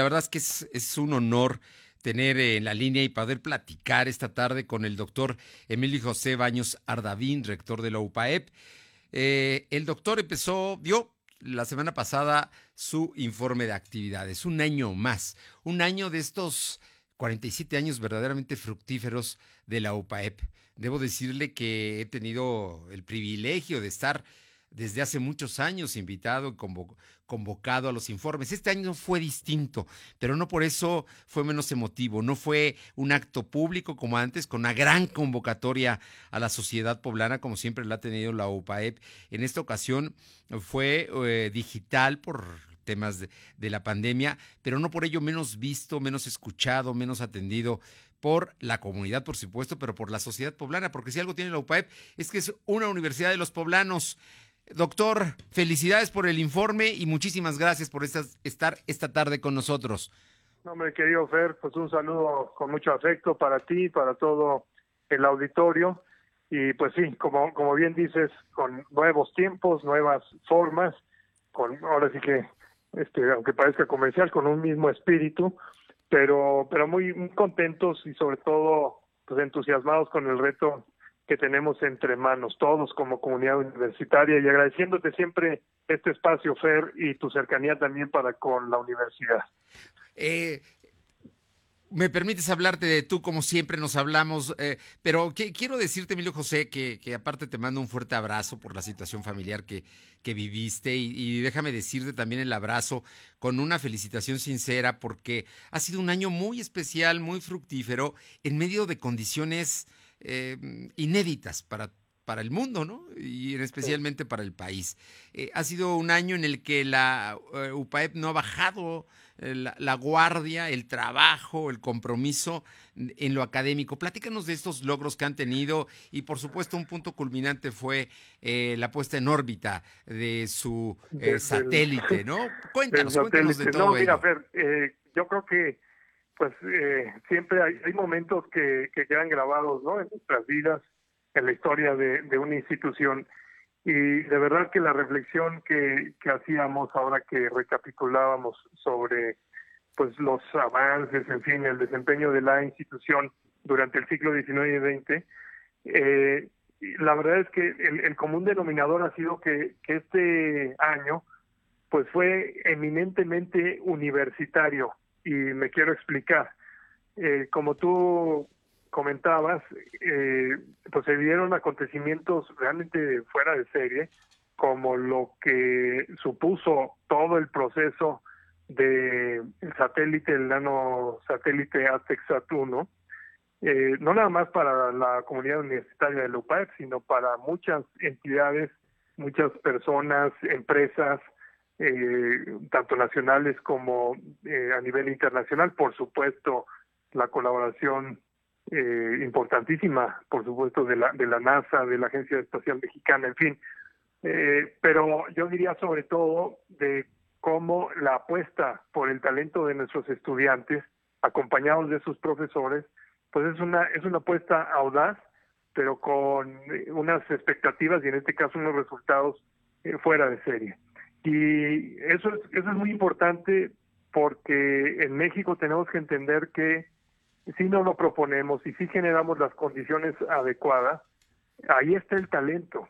La verdad es que es, un honor tener en la línea y poder platicar esta tarde con el doctor Emilio José Baños Ardavín, rector de la UPAEP. Eh, el doctor empezó, dio la semana pasada su informe de actividades, un año más, un año de estos 47 años verdaderamente fructíferos de la UPAEP. Debo decirle que he tenido el privilegio de estar desde hace muchos años invitado y convocado a los informes. Este año fue distinto, pero no por eso fue menos emotivo. No fue un acto público como antes, con una gran convocatoria a la sociedad poblana, como siempre la ha tenido la UPAEP. En esta ocasión fue eh, digital por temas de, de la pandemia, pero no por ello menos visto, menos escuchado, menos atendido por la comunidad, por supuesto, pero por la sociedad poblana, porque si algo tiene la UPAEP es que es una universidad de los poblanos. Doctor, felicidades por el informe y muchísimas gracias por estar esta tarde con nosotros. Hombre, querido Fer, pues un saludo con mucho afecto para ti, para todo el auditorio. Y pues sí, como, como bien dices, con nuevos tiempos, nuevas formas, con ahora sí que, este, aunque parezca comercial, con un mismo espíritu, pero, pero muy, muy contentos y sobre todo pues entusiasmados con el reto que tenemos entre manos, todos como comunidad universitaria, y agradeciéndote siempre este espacio, Fer, y tu cercanía también para con la universidad. Eh, me permites hablarte de tú como siempre nos hablamos, eh, pero quiero decirte, Emilio José, que, aparte te mando un fuerte abrazo por la situación familiar que, que viviste y, déjame decirte también el abrazo con una felicitación sincera porque ha sido un año muy especial, muy fructífero, en medio de condiciones eh, inéditas para, para el mundo, ¿no? Y especialmente para el país. Eh, ha sido un año en el que la eh, UPAEP no ha bajado la, guardia, el trabajo, el compromiso en lo académico. Platícanos de estos logros que han tenido y por supuesto un punto culminante fue la puesta en órbita de su satélite, ¿no? Cuéntanos, cuéntanos de todo no, mira, yo creo que pues eh, siempre hay, hay momentos que, que, quedan grabados ¿no? en nuestras vidas, en la historia de, una institución. Y de verdad que la reflexión que, hacíamos ahora que recapitulábamos sobre pues los avances, en fin, el desempeño de la institución durante el siglo XIX y XX, eh, la verdad es que el, el, común denominador ha sido que, que este año pues fue eminentemente universitario y me quiero explicar. Eh, como tú comentabas, eh, pues se vieron acontecimientos realmente fuera de serie, como lo que supuso todo el proceso de el satélite, el nano satélite Aztec Saturno, eh, no nada más para la comunidad universitaria de la sino para muchas entidades, muchas personas, empresas, eh, tanto nacionales como eh, a nivel internacional. Por supuesto, la colaboración eh, importantísima, por supuesto, de la, de la NASA, de la Agencia Espacial Mexicana, en fin. Eh, pero yo diría sobre todo de cómo la apuesta por el talento de nuestros estudiantes, acompañados de sus profesores, pues es una, es una apuesta audaz, pero con unas expectativas y en este caso unos resultados fuera de serie. Y eso es, eso es muy importante porque en México tenemos que entender que si no lo proponemos y si generamos las condiciones adecuadas, ahí está el talento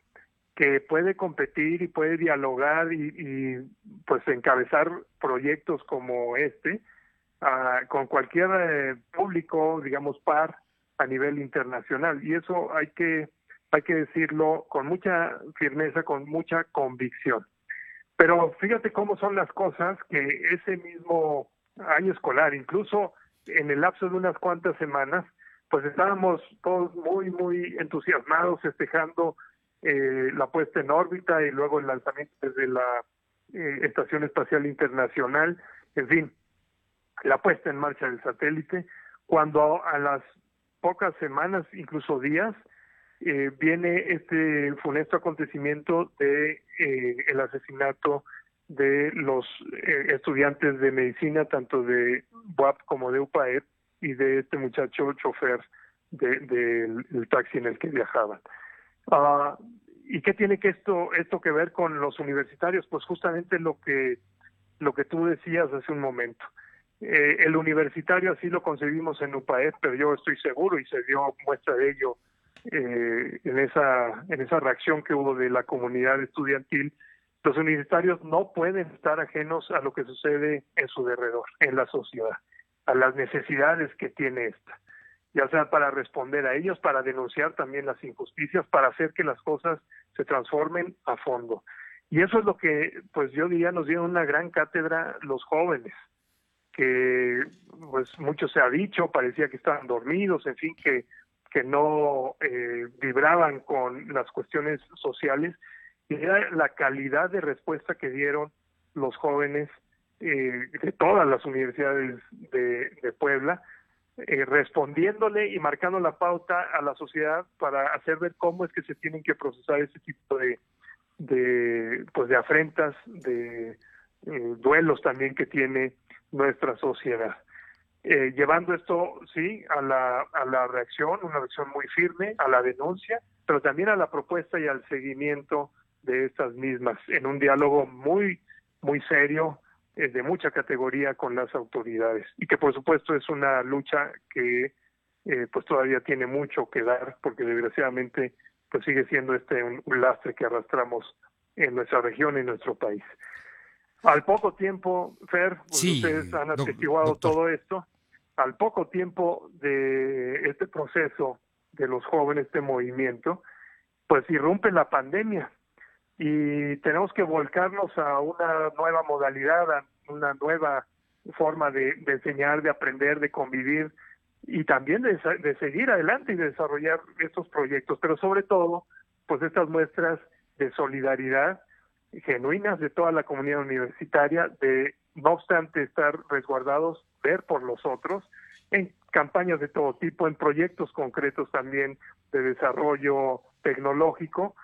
que puede competir y puede dialogar y, pues encabezar proyectos como este ah, con cualquier eh, público, digamos, par a nivel internacional. Y eso hay que, hay que decirlo con mucha firmeza, con mucha convicción. Pero fíjate cómo son las cosas que ese mismo año escolar, incluso en el lapso de unas cuantas semanas, pues estábamos todos muy, muy entusiasmados festejando eh, la puesta en órbita y luego el lanzamiento desde la eh, Estación Espacial Internacional, en fin, la puesta en marcha del satélite, cuando a las pocas semanas, incluso días, eh, viene este funesto acontecimiento de eh, el asesinato de los eh, estudiantes de medicina, tanto de BUAP como de UPAEP, y de este muchacho chofer del de, taxi en el que viajaban. Ah, ¿Y qué tiene que esto, esto que ver con los universitarios? Pues justamente lo que, lo que tú decías hace un momento. Eh, el universitario así lo concebimos en UPAEP, pero yo estoy seguro y se dio muestra de ello eh, en esa en esa reacción que hubo de la comunidad estudiantil. Los universitarios no pueden estar ajenos a lo que sucede en su derredor, en la sociedad, a las necesidades que tiene esta, ya sea para responder a ellos, para denunciar también las injusticias, para hacer que las cosas se transformen a fondo. Y eso es lo que, pues yo diría, nos dio una gran cátedra los jóvenes que pues mucho se ha dicho, parecía que estaban dormidos, en fin, que, que no eh, vibraban con las cuestiones sociales, y era la calidad de respuesta que dieron los jóvenes eh, de todas las universidades de, Puebla, eh, respondiéndole y marcando la pauta a la sociedad para hacer ver cómo es que se tienen que procesar ese tipo de, de pues de afrentas, de duelos también que tiene nuestra sociedad. Eh, llevando esto, sí, a la, a la reacción, una reacción muy firme, a la denuncia, pero también a la propuesta y al seguimiento de estas mismas, en un diálogo muy, muy serio, eh, de mucha categoría con las autoridades, y que por supuesto es una lucha que eh, pues todavía tiene mucho que dar, porque desgraciadamente pues sigue siendo este un, un lastre que arrastramos en nuestra región y en nuestro país. Al poco tiempo, Fer, pues ustedes han atestiguado todo esto, al poco tiempo de este proceso de los jóvenes, este movimiento, pues irrumpe la pandemia y tenemos que volcarnos a una nueva modalidad, a una nueva forma de, enseñar, de aprender, de convivir y también de, seguir adelante y de desarrollar estos proyectos, pero sobre todo, pues estas muestras de solidaridad genuinas de toda la comunidad universitaria, de no obstante estar resguardados, ver por los otros, en campañas de todo tipo, en proyectos concretos también de desarrollo tecnológico.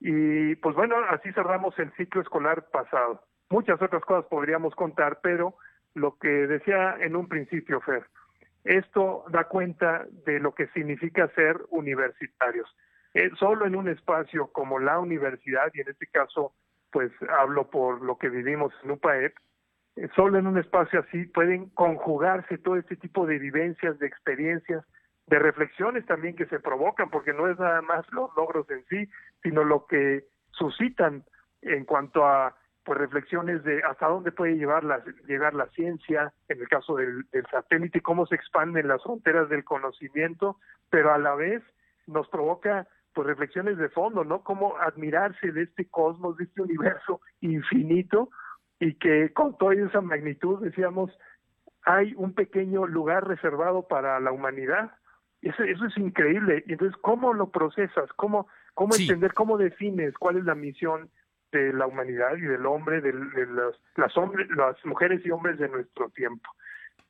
Y pues bueno, así cerramos el ciclo escolar pasado. Muchas otras cosas podríamos contar, pero lo que decía en un principio, Fer, esto da cuenta de lo que significa ser universitarios. Eh, solo en un espacio como la universidad, y en este caso pues hablo por lo que vivimos en UPAEP, solo en un espacio así pueden conjugarse todo este tipo de vivencias, de experiencias, de reflexiones también que se provocan, porque no es nada más los logros en sí, sino lo que suscitan en cuanto a pues reflexiones de hasta dónde puede llevar la, llegar la ciencia, en el caso del, del satélite, cómo se expanden las fronteras del conocimiento, pero a la vez nos provoca pues reflexiones de fondo, ¿no? Cómo admirarse de este cosmos, de este universo infinito y que con toda esa magnitud, decíamos, hay un pequeño lugar reservado para la humanidad. Eso, eso es increíble. Y entonces, ¿cómo lo procesas? ¿Cómo, cómo entender, cómo defines cuál es la misión de la humanidad y del hombre, de, las, las, hombres, las mujeres y hombres de nuestro tiempo?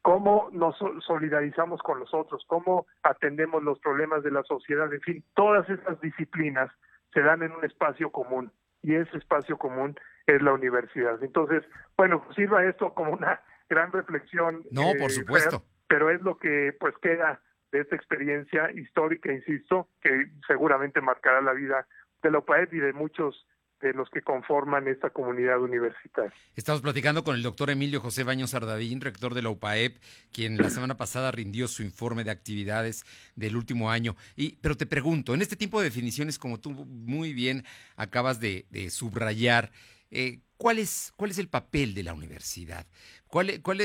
cómo nos solidarizamos con los otros, cómo atendemos los problemas de la sociedad, en fin, todas esas disciplinas se dan en un espacio común y ese espacio común es la universidad. Entonces, bueno, sirva esto como una gran reflexión. No, por eh, supuesto. Pero es lo que pues queda de esta experiencia histórica, insisto, que seguramente marcará la vida de la UPAED y de muchos de los que conforman esta comunidad universitaria. Estamos platicando con el doctor Emilio José Baños Ardavín, rector de la UPAEP, quien la semana pasada rindió su informe de actividades del último año. Y, pero te pregunto, en este tipo de definiciones, como tú muy bien acabas de, de subrayar, eh, ¿cuál, es, ¿cuál es el papel de la universidad? ¿Cuál, cuál,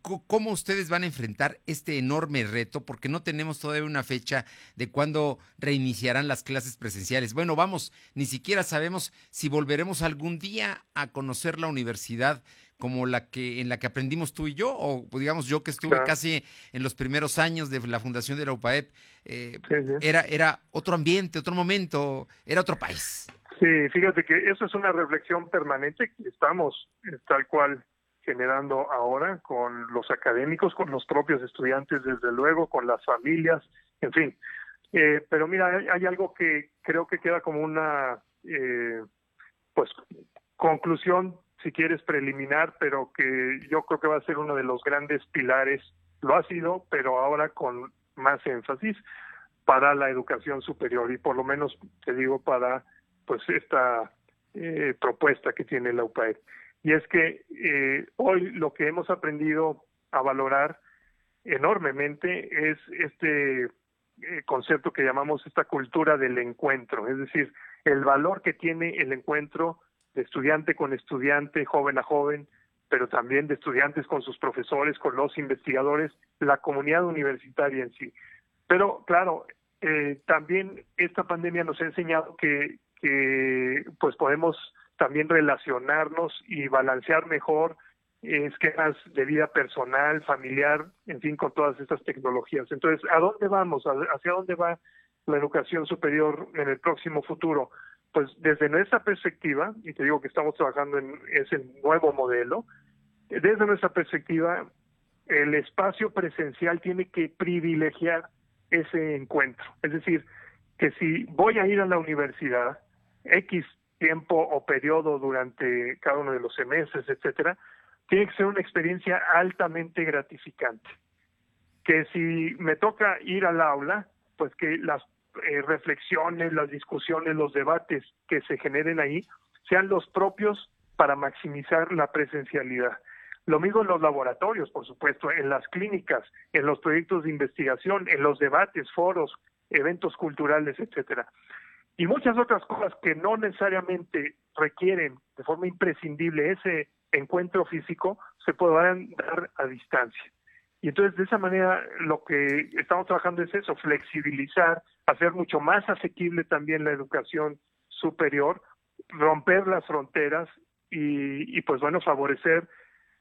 ¿Cómo ustedes van a enfrentar este enorme reto? Porque no tenemos todavía una fecha de cuándo reiniciarán las clases presenciales. Bueno, vamos, ni siquiera sabemos si volveremos algún día a conocer la universidad como la que en la que aprendimos tú y yo, o digamos yo que estuve casi en los primeros años de la fundación de la UPAEP, eh, Era, era otro ambiente, otro momento, era otro país. Sí, fíjate que eso es una reflexión permanente que estamos eh, tal cual generando ahora con los académicos, con los propios estudiantes, desde luego, con las familias, en fin. Eh, pero mira, hay, algo que creo que queda como una, eh, pues, conclusión, si quieres, preliminar, pero que yo creo que va a ser uno de los grandes pilares, lo ha sido, pero ahora con más énfasis para la educación superior y por lo menos, te digo, para pues esta eh, propuesta que tiene la UPAED. Y es que eh, hoy lo que hemos aprendido a valorar enormemente es este eh, concepto que llamamos esta cultura del encuentro, es decir, el valor que tiene el encuentro de estudiante con estudiante, joven a joven, pero también de estudiantes con sus profesores, con los investigadores, la comunidad universitaria en sí. Pero claro, eh, también esta pandemia nos ha enseñado que, que pues podemos también relacionarnos y balancear mejor esquemas de vida personal, familiar, en fin, con todas estas tecnologías. Entonces, ¿a dónde vamos? ¿Hacia dónde va la educación superior en el próximo futuro? Pues desde nuestra perspectiva, y te digo que estamos trabajando en ese nuevo modelo, desde nuestra perspectiva, el espacio presencial tiene que privilegiar ese encuentro. Es decir, que si voy a ir a la universidad, X tiempo o periodo durante cada uno de los semestres, etcétera, tiene que ser una experiencia altamente gratificante. Que si me toca ir al aula, pues que las eh, reflexiones, las discusiones, los debates que se generen ahí sean los propios para maximizar la presencialidad. Lo mismo en los laboratorios, por supuesto, en las clínicas, en los proyectos de investigación, en los debates, foros, eventos culturales, etcétera y muchas otras cosas que no necesariamente requieren de forma imprescindible ese encuentro físico, se podrán dar a distancia. Y entonces de esa manera lo que estamos trabajando es eso, flexibilizar, hacer mucho más asequible también la educación superior, romper las fronteras y, pues bueno, favorecer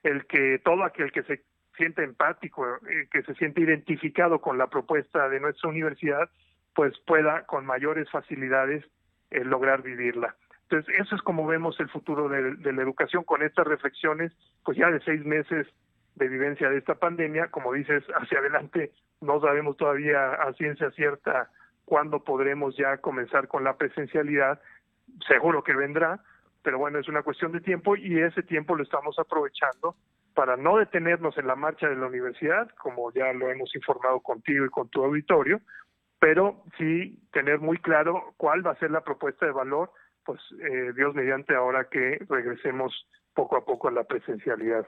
el que todo aquel que se siente empático, eh, que se siente identificado con la propuesta de nuestra universidad, pues pueda con mayores facilidades eh, lograr vivirla. Entonces, eso es como vemos el futuro de, la educación con estas reflexiones, pues ya de seis meses de vivencia de esta pandemia, como dices, hacia adelante no sabemos todavía a ciencia cierta cuándo podremos ya comenzar con la presencialidad, seguro que vendrá, pero bueno, es una cuestión de tiempo y ese tiempo lo estamos aprovechando para no detenernos en la marcha de la universidad, como ya lo hemos informado contigo y con tu auditorio, pero sí tener muy claro cuál va a ser la propuesta de valor, pues eh, Dios mediante ahora que regresemos poco a poco a la presencialidad.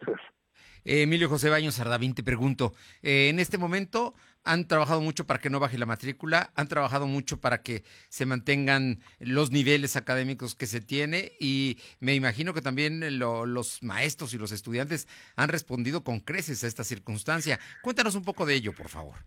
Emilio José Baños Sardavín, te pregunto, eh, en este momento han trabajado mucho para que no baje la matrícula, han trabajado mucho para que se mantengan los niveles académicos que se tiene y me imagino que también los maestros y los estudiantes han respondido con creces a esta circunstancia. Cuéntanos un poco de ello, por favor.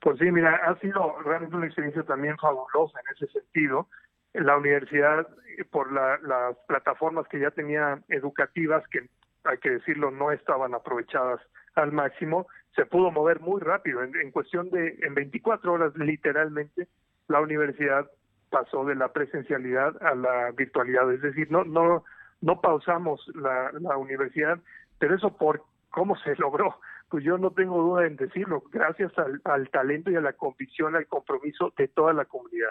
Pues sí, mira, ha sido realmente una experiencia también fabulosa en ese sentido. La universidad, por las plataformas que ya tenía educativas, que hay que decirlo, no estaban aprovechadas al máximo, se pudo mover muy rápido. En, cuestión de, en 24 horas literalmente, la universidad pasó de la presencialidad a la virtualidad. Es decir, no, no, no pausamos la, la universidad, pero eso por cómo se logró pues yo no tengo duda en decirlo, gracias al, talento y a la convicción, al compromiso de toda la comunidad.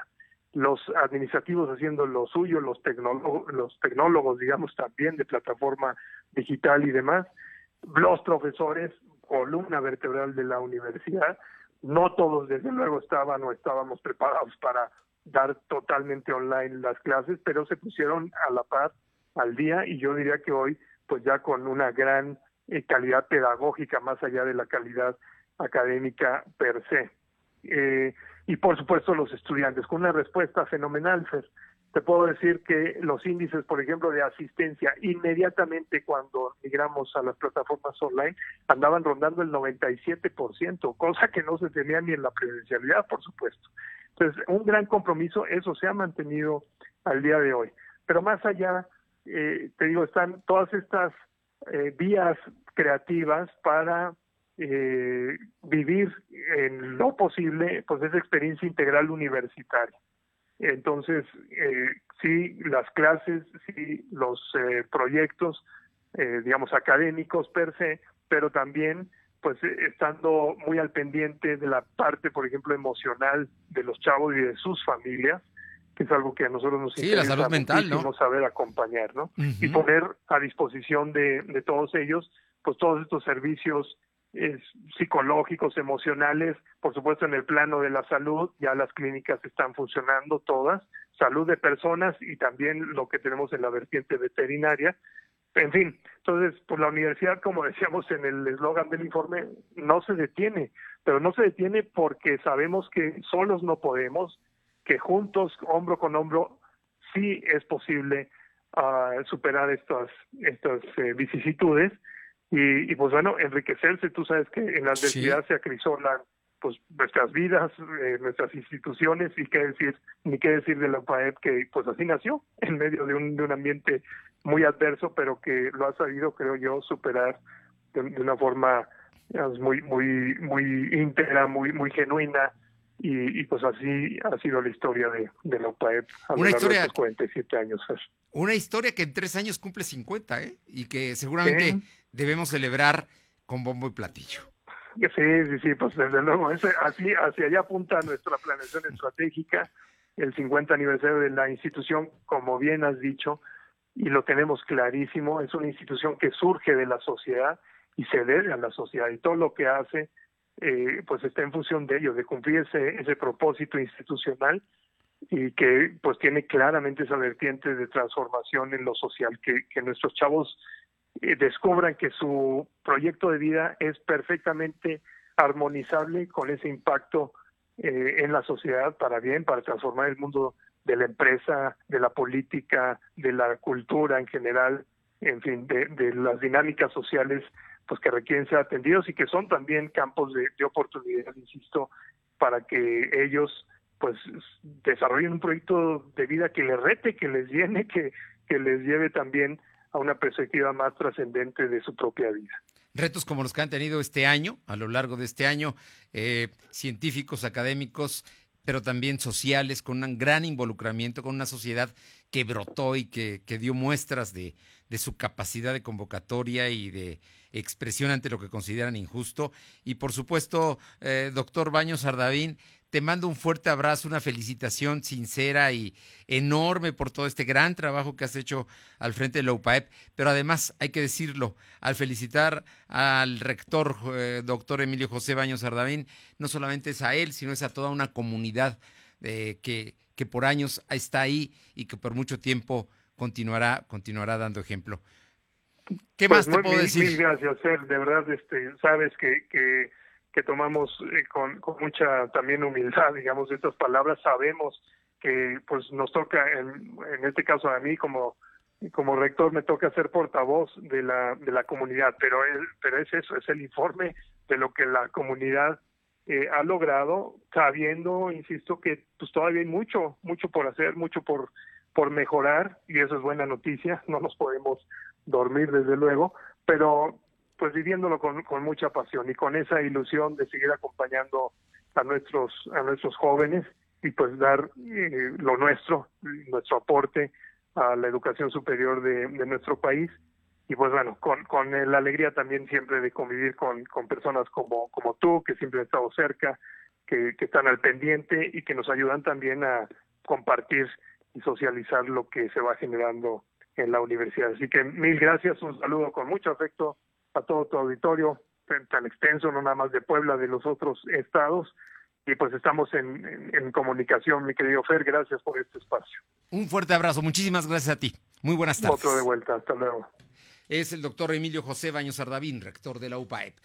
Los administrativos haciendo lo suyo, los tecnólogos, los tecnólogos, digamos, también de plataforma digital y demás, los profesores, columna vertebral de la universidad, no todos desde luego estaban o estábamos preparados para dar totalmente online las clases, pero se pusieron a la par al día y yo diría que hoy pues ya con una gran eh, calidad pedagógica más allá de la calidad académica per se. Eh, y por supuesto los estudiantes, con una respuesta fenomenal, Te puedo decir que los índices, por ejemplo, de asistencia inmediatamente cuando migramos a las plataformas online andaban rondando el 97%, cosa que no se tenía ni en la presencialidad, por supuesto. Entonces, un gran compromiso, eso se ha mantenido al día de hoy. Pero más allá, eh, te digo, están todas estas eh, vías creativas para eh, vivir en lo posible pues esa experiencia integral universitaria. Entonces, eh, sí, las clases, sí, los eh, proyectos, eh, digamos, académicos per se, pero también pues estando muy al pendiente de la parte, por ejemplo, emocional de los chavos y de sus familias, que es algo que a nosotros nos sí, interesa la mental, ¿no? saber acompañar, ¿no? Y poner a disposición de, de todos ellos, pues todos estos servicios eh, psicológicos, emocionales, por supuesto en el plano de la salud, ya las clínicas están funcionando todas, salud de personas y también lo que tenemos en la vertiente veterinaria, en fin, entonces, pues la universidad, como decíamos en el eslogan del informe, no se detiene, pero no se detiene porque sabemos que solos no podemos, que juntos, hombro con hombro, sí es posible uh, superar estas, estas eh, vicisitudes y, y, pues bueno, enriquecerse. Tú sabes que en la adversidad se acrisolan pues nuestras vidas, eh, nuestras instituciones y qué decir, ni qué decir de la UPAEP que pues así nació en medio de un, de un ambiente muy adverso, pero que lo ha sabido, creo yo, superar de, una forma muy muy muy íntegra, muy muy genuina y, y, pues así ha sido la historia de, de la UPAEP a lo una largo historia, de estos 47 años. Una historia que en tres años cumple 50, ¿eh? Y que seguramente ¿Sí? debemos celebrar con bombo y platillo. Sí, sí, sí, pues desde luego, ese, así, hacia allá apunta nuestra planeación estratégica, el 50 aniversario de la institución, como bien has dicho, y lo tenemos clarísimo, es una institución que surge de la sociedad y se debe a la sociedad, y todo lo que hace, eh, pues está en función de ello, de cumplir ese, ese propósito institucional y que pues tiene claramente esa vertiente de transformación en lo social, que, nuestros chavos eh, descubran que su proyecto de vida es perfectamente armonizable con ese impacto eh, en la sociedad para bien, para transformar el mundo de la empresa, de la política, de la cultura en general, en fin, de las dinámicas sociales pues que requieren ser atendidos y que son también campos de, de oportunidad, insisto, para que ellos pues desarrollen un proyecto de vida que les rete, que les llene, que, que les lleve también a una perspectiva más trascendente de su propia vida. Retos como los que han tenido este año, a lo largo de este año, eh, científicos, académicos, pero también sociales, con un gran involucramiento, con una sociedad que brotó y que, que dio muestras de, de, su capacidad de convocatoria y de expresión ante lo que consideran injusto. Y por supuesto, eh, doctor Baños Ardavín, te mando un fuerte abrazo, una felicitación sincera y enorme por todo este gran trabajo que has hecho al frente de la UPAEP, pero además hay que decirlo, al felicitar al rector, eh, doctor Emilio José Baños Ardavín, no solamente es a él, sino es a toda una comunidad eh, que, que por años está ahí y que por mucho tiempo continuará, continuará dando ejemplo. ¿Qué pues más te muy, puedo mil, decir? Mil gracias, Ser. De verdad, este, sabes que, que que tomamos eh, con, con, mucha también humildad, digamos, estas palabras, sabemos que pues nos toca, en, en este caso a mí como como rector me toca ser portavoz de la de la comunidad, pero el, pero es eso, es el informe de lo que la comunidad eh, ha logrado, sabiendo, insisto, que pues todavía hay mucho, mucho por hacer, mucho por por mejorar y eso es buena noticia, no nos podemos dormir desde luego, pero pues viviéndolo con, mucha pasión y con esa ilusión de seguir acompañando a nuestros a nuestros jóvenes y pues dar eh, lo nuestro, nuestro aporte a la educación superior de, de nuestro país. Y pues bueno, con, con la alegría también siempre de convivir con, con personas como, como tú, que siempre han estado cerca, que, que están al pendiente y que nos ayudan también a compartir y socializar lo que se va generando en la universidad. Así que mil gracias, un saludo con mucho afecto a todo tu auditorio tan extenso, no nada más de Puebla, de los otros estados. Y pues estamos en, en, en, comunicación, mi querido Fer. Gracias por este espacio. Un fuerte abrazo. Muchísimas gracias a ti. Muy buenas tardes. Otro de vuelta. Hasta luego. Es el doctor Emilio José Baños Ardavín, rector de la UPAEP.